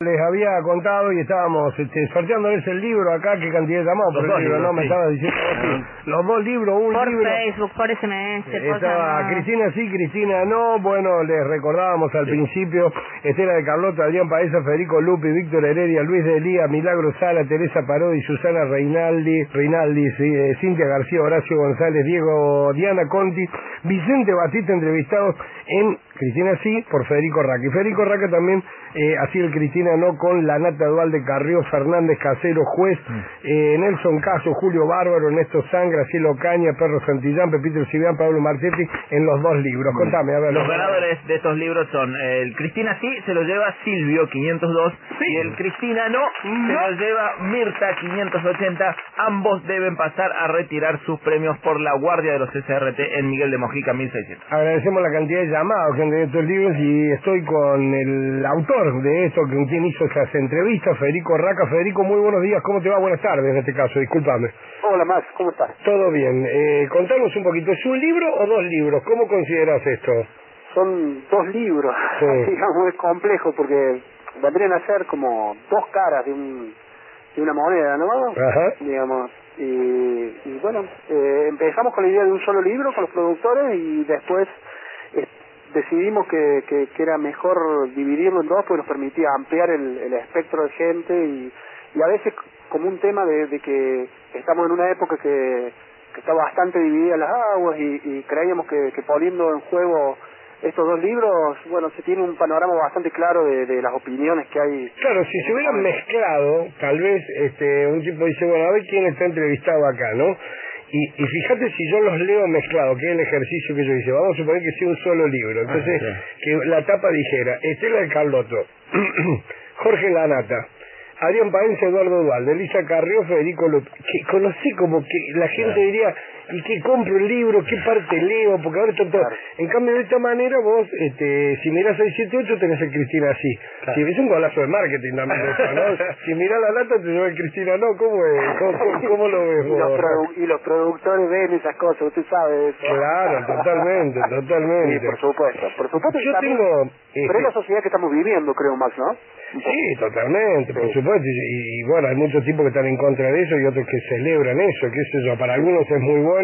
les había contado y estábamos este, sorteándoles el libro acá, qué cantidad llamamos por el libro, ¿no? Me estaba diciendo los dos libros, un por libro. Por Facebook, por SMS, por Estaba Cristina sí, Cristina no. Bueno, les recordábamos al principio Estela de Carlota, Adrián Paesa, Federico Lupi, Víctor Heredia, Luis de Elía, Milagro Sala, Teresa Parodi, Susana Reinaldi, Reinaldi, eh, Cintia García, Horacio González, Diego, Diana Conti, Vicente Batista entrevistados en Cristina sí por Federico Raca. Y Federico Raca también eh, así el Cristina no con la Nata de Carrió, Fernández Casero, Juez, mm. eh, Nelson Caso, Julio Bárbaro, Ernesto Sangra, Cielo Caña, Perro Santillán, Pepito Cibián, Pablo Marchetti en los dos libros. Contame, a ver. Los ganadores de estos libros son el Cristina sí se lo lleva Silvio 502 y el Cristina no, se lo lleva Mirta 580. Ambos deben pasar a retirar sus premios por la guardia de los SRT en Miguel de Mojica 1600. Agradecemos la cantidad de llamados gente de estos libros y estoy con el autor de esto, que quien hizo esas entrevistas, Federico Raca. Federico, muy buenos días, ¿cómo te va? Buenas tardes en este caso, discúlpame. Hola Max, ¿cómo estás? Todo bien. Eh, contanos un poquito, ¿es un libro o dos libros? ¿Cómo consideras esto? Son dos libros, digamos, es complejo porque vendrían a ser como dos caras de, un, de una moneda, ¿no? Ajá. Digamos, y, y bueno, eh, empezamos con la idea de un solo libro con los productores y después decidimos que, que, era mejor dividirlo en dos porque nos permitía ampliar el, el espectro de gente y, y a veces como un tema de, de que estamos en una época que, que está bastante dividida las aguas y, y creíamos que, que poniendo en juego estos dos libros, bueno, se tiene un panorama bastante claro de, de las opiniones que hay. Claro, si se hubieran mezclado, tal vez este un tipo dice, bueno, a ver quién está entrevistado acá, ¿no? Y, y fíjate si yo los leo mezclados, que es el ejercicio que yo hice. Vamos a suponer que sea un solo libro. Ah, Entonces, que la tapa dijera, Estela del Carlotto, Jorge Lanata, Adrián Paense, Eduardo Dualde, Elisa Carrió, Federico López. Que conocí como que la gente diría, y que compro el libro, qué parte leo, porque ahora está todo. En cambio, de esta manera, vos, este, si mirás 678, tenés el Cristina así. Si ves un golazo de marketing también, ¿no? si mirás la lata, te lleva el Cristina no. ¿Cómo es? ¿Cómo, lo ves vos? Y los, y los productores ven esas cosas, usted sabe eso. Claro, totalmente, totalmente. Sí, por supuesto. Por supuesto Yo tengo... Pero es la este sociedad que estamos viviendo, creo, Max, ¿no? Sí, totalmente, por supuesto. Y, bueno, hay muchos tipos que están en contra de eso y otros que celebran eso, qué sé yo. Para algunos es muy bueno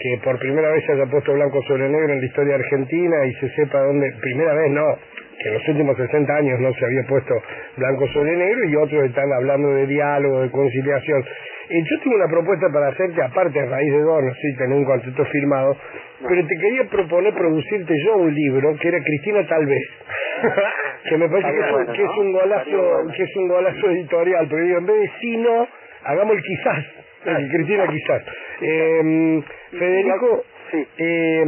que por primera vez se haya puesto blanco sobre negro en la historia argentina y se sepa dónde, primera vez no, que en los últimos 60 años no se había puesto blanco sobre negro y otros están hablando de diálogo, de conciliación. Y yo tengo una propuesta para hacerte, aparte a raíz de dos, no sé, tener un contrato firmado, pero te quería proponer producirte yo un libro que era Cristina tal vez. que me parece que, es, un golazo, que es un golazo editorial, pero digo, en vez de si no, hagamos el quizás. Cristina quizás. Eh, Federico, eh,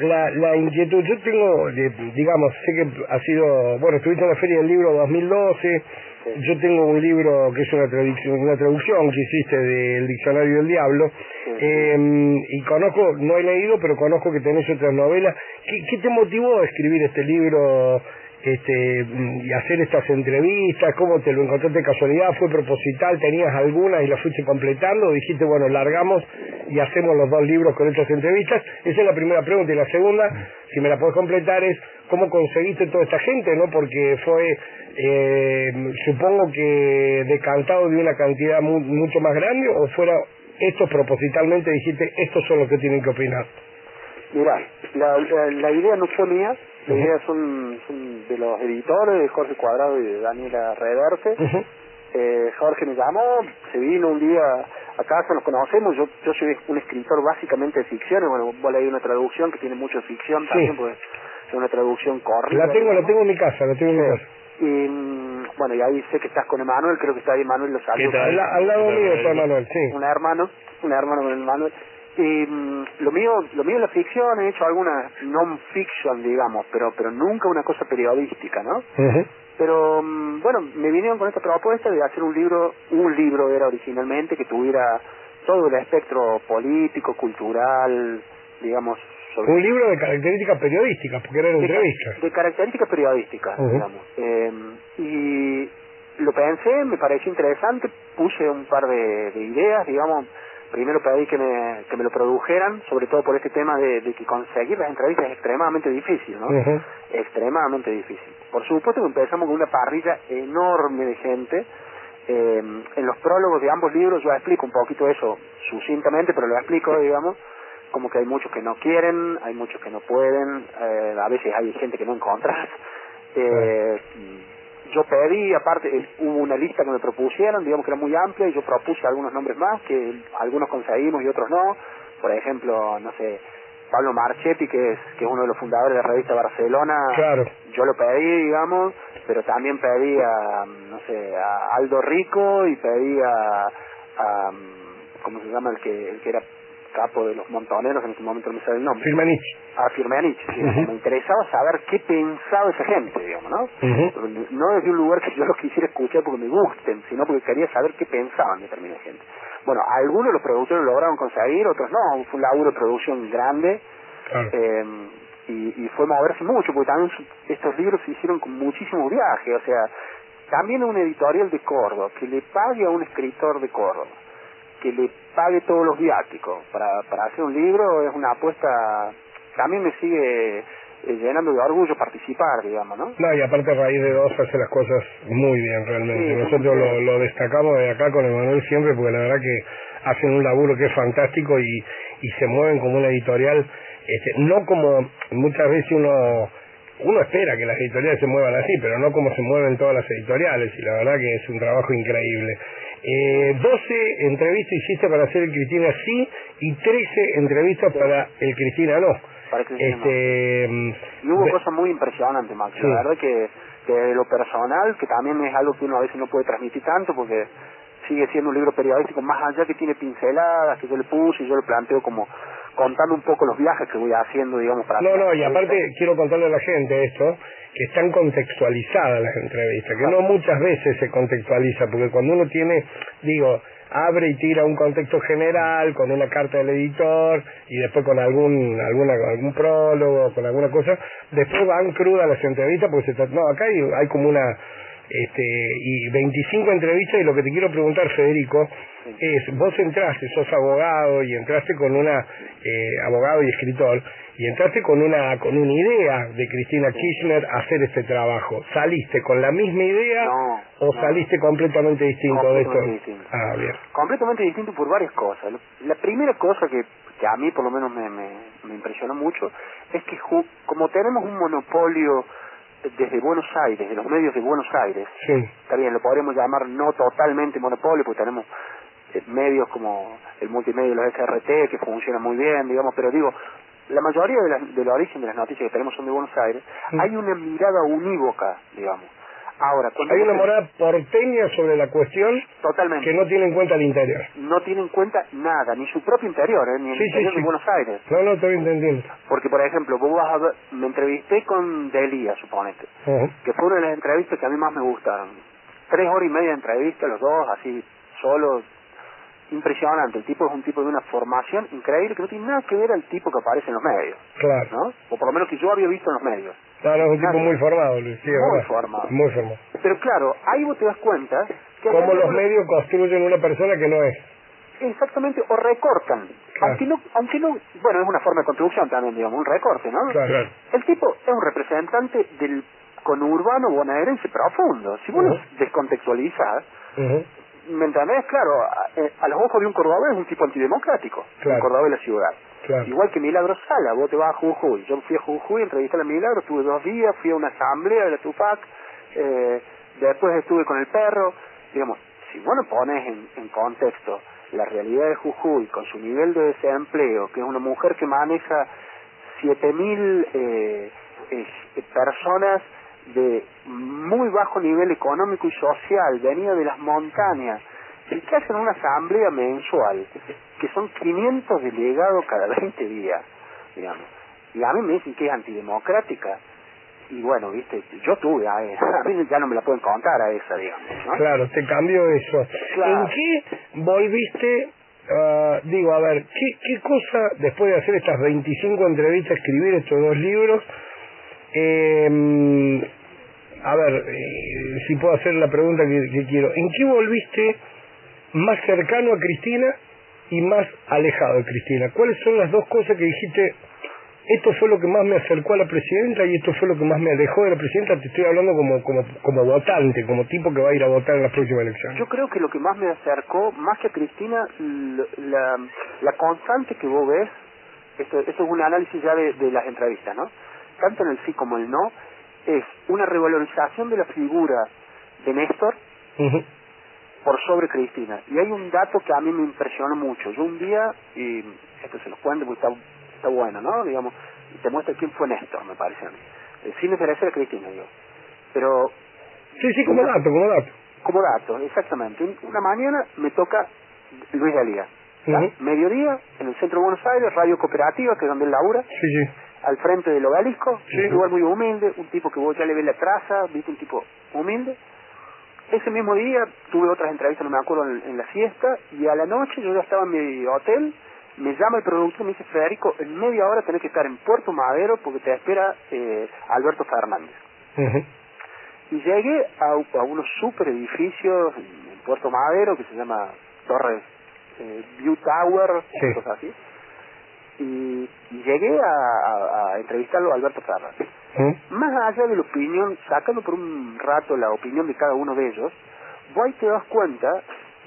la, la inquietud, yo tengo, digamos, sé que ha sido, bueno, estuviste en la Feria del Libro 2012, yo tengo un libro que es una traducción, una traducción que hiciste del Diccionario del Diablo, eh, y conozco, no he leído, pero conozco que tenés otras novelas. ¿Qué, qué te motivó a escribir este libro? Este y hacer estas entrevistas, cómo te lo encontraste casualidad, fue proposital, tenías algunas y las fuiste completando, dijiste, bueno, largamos y hacemos los dos libros con estas entrevistas. Esa es la primera pregunta. Y la segunda, si me la puedes completar, es cómo conseguiste toda esta gente, ¿no? Porque fue, eh, supongo que decantado de una cantidad mucho más grande o fuera estos propositalmente dijiste, estos son los que tienen que opinar. Mira, la, la idea no fue mía, la idea son, de los editores, de Jorge Cuadrado y de Daniela Reverse. eh, Jorge me llamó, se vino un día a casa, nos conocemos, yo yo soy un escritor básicamente de ficción, bueno, vos leí una traducción que tiene mucha ficción también, pues es una traducción correcta. La tengo, la tengo en mi casa, la tengo en mi casa. Y mm, bueno, y ahí sé que estás con Emanuel, creo que está ahí Emanuel los Al, al lado mío está Emanuel, sí. Un hermano, un hermano con Emanuel. Y mm, lo mío, lo mío es la ficción, he hecho alguna non-fiction, digamos, pero pero nunca una cosa periodística, ¿no? Pero mm, bueno, me vinieron con esta propuesta de hacer un libro, un libro era originalmente que tuviera todo el espectro político, cultural, digamos. Un libro de características periodísticas, porque eran entrevistas. De características periodísticas, digamos. Eh, y lo pensé, me pareció interesante, puse un par de, ideas, digamos. Primero pedí que me, que me lo produjeran, sobre todo por este tema de, que conseguir las entrevistas es extremadamente difícil, ¿no? Extremadamente difícil. Por supuesto que empezamos con una parrilla enorme de gente. Eh, en los prólogos de ambos libros yo explico un poquito eso sucintamente, pero lo explico, digamos, como que hay muchos que no quieren, hay muchos que no pueden, eh, a veces hay gente que no encontras. Eh, yo pedí, aparte, hubo una lista que me propusieron, digamos que era muy amplia, y yo propuse algunos nombres más, que algunos conseguimos y otros no. Por ejemplo, no sé, Pablo Marchetti, que es, que es uno de los fundadores de la revista Barcelona, claro. yo lo pedí, digamos, pero también pedí a, no sé, a Aldo Rico y pedí a, a ¿cómo se llama? El que, el que era capo de los montoneros, en este momento no me sale el nombre. Firmanich. A Firmanich, Me interesaba saber qué pensaba esa gente, digamos, ¿no? No desde un lugar que yo los quisiera escuchar porque me gusten, sino porque quería saber qué pensaban determinada gente. Bueno, algunos de los productores lo lograron conseguir, otros no. Fue un laburo de producción grande. Eh, y, y fue moverse mucho, porque también estos libros se hicieron con muchísimo viaje, o sea, también un editorial de Córdoba, que le pague a un escritor de Córdoba, que le pague todos los viáticos para, para hacer un libro es una apuesta también me sigue eh, llenando de orgullo participar, digamos, ¿no? No, y aparte a raíz de dos hace las cosas muy bien realmente. Nosotros lo, lo, destacamos de acá con Emanuel siempre porque la verdad que hacen un laburo que es fantástico y, y se mueven como una editorial, este, no como muchas veces uno uno espera que las editoriales se muevan así, pero no como se mueven todas las editoriales, y la verdad que es un trabajo increíble. Eh, 12 entrevistas hiciste para hacer el Cristina sí y 13 entrevistas para el Cristina no. Para este, mm, Y hubo cosas muy impresionantes, Max. La verdad que, que lo personal, que también es algo que uno a veces no puede transmitir tanto porque sigue siendo un libro periodístico, más allá que tiene pinceladas, que yo le puse y yo lo planteo como contando un poco los viajes que voy haciendo, digamos, para... No, no, y aparte quiero contarle a la gente esto, que están contextualizadas las entrevistas, que no muchas veces se contextualiza, porque cuando uno tiene, digo, abre y tira un contexto general con una carta del editor y después con algún alguna algún prólogo con alguna cosa después van crudas las entrevistas porque se no acá hay, hay como una este y 25 entrevistas y lo que te quiero preguntar Federico es vos entraste sos abogado y entraste con una eh, abogado y escritor y entraste con una con una idea de Cristina Kirchner hacer este trabajo. Saliste con la misma idea o saliste completamente distinto de esto distinto. ah bien. Completamente distinto por varias cosas. La primera cosa que que a mí por lo menos me, me, me impresionó mucho es que como tenemos un monopolio desde Buenos Aires, de los medios de Buenos Aires, sí. está bien, lo podríamos llamar no totalmente monopolio, porque tenemos medios como el multimedia de los SRT que funcionan muy bien, digamos, pero digo, la mayoría de, la, origen de las noticias que tenemos son de Buenos Aires, hay una mirada unívoca, digamos. Ahora, hay una mirada porteña sobre la cuestión Totalmente. que no tiene en cuenta el interior. No tiene en cuenta nada, ni su propio interior, ¿eh? ni el interior de Buenos Aires. No, no estoy entendiendo. Porque, por ejemplo, vos vas a ver, me entrevisté con Delia, suponete, que fue una de las entrevistas que a mí más me gustaron. Tres horas y media de entrevista, los dos, así, solos, impresionante. El tipo es un tipo de una formación increíble que no tiene nada que ver al tipo que aparece en los medios. Claro. ¿No? O por lo menos que yo había visto en los medios. Claro, es un tipo muy formado, Luis. muy formado. Muy formado. Pero claro, ahí vos te das cuenta... Que Cómo los medios construyen una persona que no es. Exactamente, o recortan. Aunque no, aunque no, bueno, es una forma de construcción también, digamos, un recorte, ¿no? Claro. El tipo es un representante del conurbano bonaerense profundo. Si vos lo descontextualizás, ¿me entendés? Claro, a, los ojos de un cordobés es un tipo antidemocrático, claro. un cordobés de la ciudad. Igual que Milagro Sala, vos te vas a Jujuy. Yo fui a Jujuy, entrevisté a Milagro, estuve dos días, fui a una asamblea de la Tupac, eh, después estuve con el perro. Digamos, si vos no pones en, en contexto la realidad de Jujuy con su nivel de desempleo, que es una mujer que maneja 7.000 eh, eh, personas de muy bajo nivel económico y social, venía de las montañas, y que hacen una asamblea mensual, que son 500 delegados cada 20 días, digamos. Y a mí me dicen que es antidemocrática. y bueno, viste, yo tuve, a, a mí ya no me la pueden contar a esa, digamos. ¿no? Claro, te cambió eso. Claro. ¿En qué volviste, ah, digo, a ver, ¿qué, qué cosa, después de hacer estas 25 entrevistas, escribir estos dos libros, eh, a ver, eh, si puedo hacer la pregunta que, quiero, ¿en qué volviste más cercano a Cristina y más alejado de Cristina? ¿Cuáles son las dos cosas que dijiste, esto fue lo que más me acercó a la presidenta y esto fue lo que más me alejó de la presidenta? Te estoy hablando como, como, como votante, como tipo que va a ir a votar en las próximas elecciones. Yo creo que lo que más me acercó, más que a Cristina, la, constante que vos ves, esto, esto es un análisis ya de, de las entrevistas, ¿no? Tanto en el sí como el no, es una revalorización de la figura de Néstor por sobre Cristina. Y hay un dato que a mí me impresionó mucho. Yo un día, y esto se los cuento porque está, está bueno, ¿no? Digamos, te muestra quién fue Néstor, me parece a mí. Eh, sin desmerecer a Cristina, digo. Pero Sí, sí, como dato, como dato. como dato, exactamente. Un- Una mañana me toca Luis Galía. ¿tá? Ujú. Mediodía, en el centro de Buenos Aires, Radio Cooperativa, que es donde él labura, Sí, sí. Al frente del obelisco, Sí. un lugar muy humilde, un tipo que vos ya le ves la traza, viste un tipo humilde. Ese mismo día tuve otras entrevistas, no me acuerdo, en, en la siesta, y a la noche yo ya estaba en mi hotel, me llama el productor y me dice, Federico, en media hora tenés que estar en Puerto Madero porque te espera eh, Alberto Fernández. Y llegué a, a unos super edificios en, en Puerto Madero que se llama Torres eh, View Tower, Sí. cosas así. Y, y llegué a, a- a entrevistarlo a Alberto Fernández. Más allá de la opinión, sacando por un rato la opinión de cada uno de ellos, vos ahí te das cuenta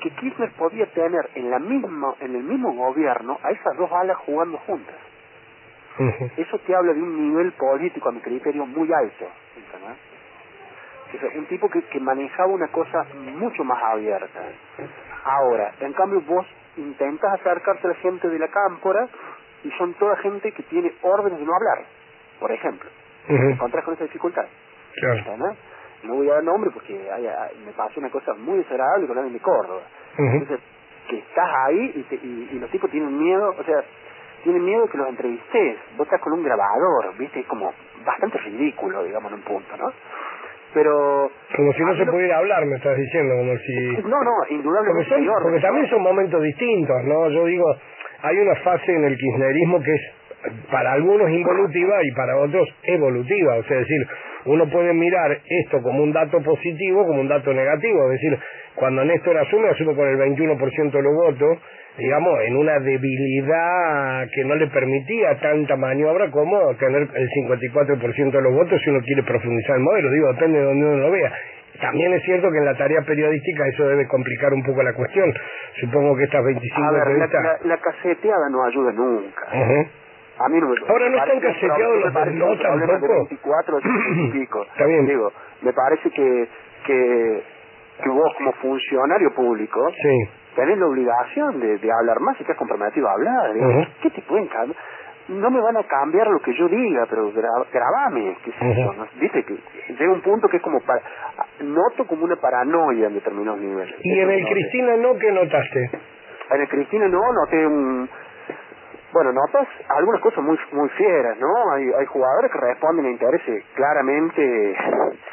que Kirchner podía tener en la misma en el mismo gobierno a esas dos alas jugando juntas. Eso te habla de un nivel político, a mi criterio, muy alto. ¿entendés? O sea, un tipo que, que manejaba una cosa mucho más abierta. Ahora, en cambio, vos intentas acercarte a la gente de la cámpora y son toda gente que tiene órdenes de no hablar, por ejemplo. Te Ujú. encontrás con esa dificultad. Claro. No voy a dar nombre porque hay- hay- me pasó una cosa muy desagradable con alguien de Córdoba. Entonces, que estás ahí y, te- y, y los tipos tienen miedo, o sea, tienen miedo que los entrevistes. Vos estás con un grabador, ¿viste? Es como bastante ridículo, digamos, en un punto, ¿no? Pero... Como si no se lo- pudiera hablar, me estás diciendo, como si... No, no, Porque, indudablemente son- hay orden, porque también son momentos distintos, ¿no? Yo digo, hay una fase en el kirchnerismo que es para algunos involutiva y para otros evolutiva. O sea, es decir, uno puede mirar esto como un dato positivo, como un dato negativo. Es decir, cuando Néstor asume, asume con el 21% de los votos, digamos, en una debilidad que no le permitía tanta maniobra como tener el 54% de los votos si uno quiere profundizar el modelo. Digo, depende de donde uno lo vea. También es cierto que en la tarea periodística eso debe complicar un poco la cuestión. Supongo que estas 25 A ver, la, entrevistas... la, la caseteada no ayuda nunca. Ujú. A mí no me Ahora, ¿no están caseteados los no tampoco? 24 o 50 y pico. Está bien. Digo, me parece que, que, que vos como funcionario público Sí. tenés la obligación de, de hablar más y estás comprometido a hablar. Digo, Ujú. ¿Qué te pueden cambiar? No me van a cambiar lo que yo diga, pero gra- grabame, qué sé yo, Ujú. ¿no? Viste que llega un punto que es como para, noto como una paranoia en determinados niveles. Y en el. Cristina no, ¿qué notaste? En el Cristina no, noté un... Bueno, notas algunas cosas muy muy fieras, ¿no? Hay, hay jugadores que responden a intereses claramente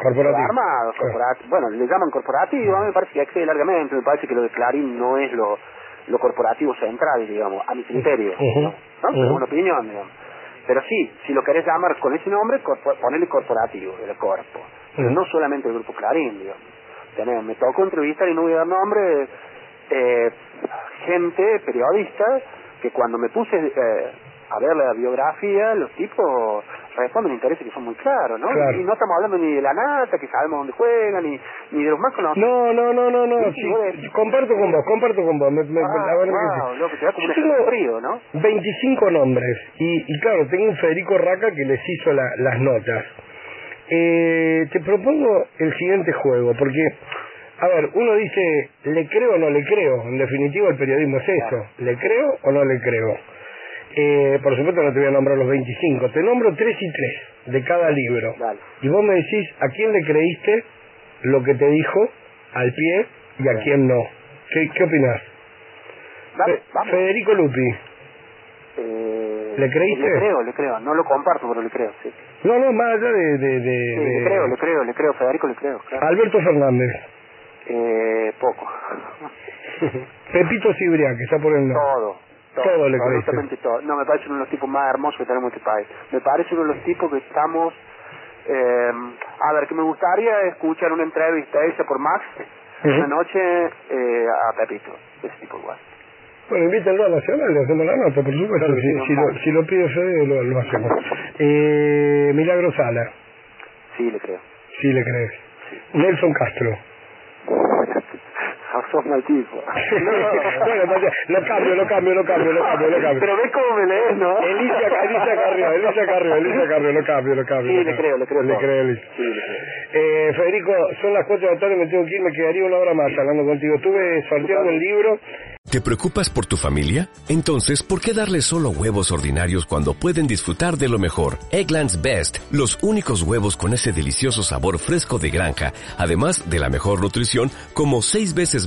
Corporativos. armados, corporat- bueno, le llaman corporativo, a mí me parece que excede largamente, me parece que lo de Clarín no es lo, lo corporativo central, digamos, a mi criterio. ¿no? ¿No? Una opinión, digamos. Pero sí, si lo querés llamar con ese nombre, corpo- ponele corporativo, el cuerpo. Pero no solamente el grupo Clarín, digamos. Tenés- me tocó entrevistar y no voy a dar nombre, eh, gente, periodistas, que cuando me puse eh, a ver la biografía, los tipos responden intereses que son muy claros, ¿no? Claro. Y no estamos hablando ni de la nata, que sabemos dónde juegan, ni, ni de los más conocidos. No, no, no, no, no. Sí, comparto con vos, comparto con vos. Me, me- Ah, la verdad que te da como Yo un tengo frío, ¿no? 25 nombres. Y, y claro, tengo un Federico Raca que les hizo la- las notas. Eh, te propongo el siguiente juego, porque, a ver, uno dice, ¿le creo o no le creo? En definitiva, el periodismo es eso. ¿Le creo o no le creo? Eh, por supuesto no te voy a nombrar los 25, te nombro tres y tres de cada libro. Dale. Y vos me decís a quién le creíste lo que te dijo al pie y a quién no. ¿Qué, qué opinás? Dale, Fe- vamos. Federico Lupi. Eh, ¿Le creíste? Le creo, le creo. No lo comparto, pero le creo, sí. No, no, más allá de... de, de, Sí, le creo, le creo, le creo. Federico le creo, claro. Alberto Fernández. Eh, poco. Pepito Cibrián, que está por el norte. Todo. Todo le. Absolutamente todo. No, me parece uno de los tipos más hermosos que tenemos en este país. Me parece uno de los tipos que estamos... Eh, a ver, que me gustaría escuchar una entrevista hecha por Max una noche eh, a Pepito, ese tipo igual. Bueno, invítenlo a Nacional, le hacemos la nota, por supuesto. Claro si, lo, si lo pide Fede, lo, lo hacemos. Eh, Milagro Sala, Sí, le creo. sí le crees. Nelson Castro. Sos mal tipo. bueno, lo cambio, lo cambio, lo cambio, lo cambio, lo cambio. Pero ves cómo me lees, ¿no? Alicia, Alicia Carrió, Alicia Carrió, Alicia Carrió, lo cambio, lo cambio. Sí, lo le cambio. creo, le creo Le todo. creo, Alicia. Sí, le creo. Eh, Federico, son las 4 de la tarde, me tengo que ir, me quedaría una hora más hablando contigo. Estuve sorteando un libro. ¿Te preocupas por tu familia? Entonces, ¿por qué darles solo huevos ordinarios cuando pueden disfrutar de lo mejor? Eggland's Best, los únicos huevos con ese delicioso sabor fresco de granja, además de la mejor nutrición, como 6 veces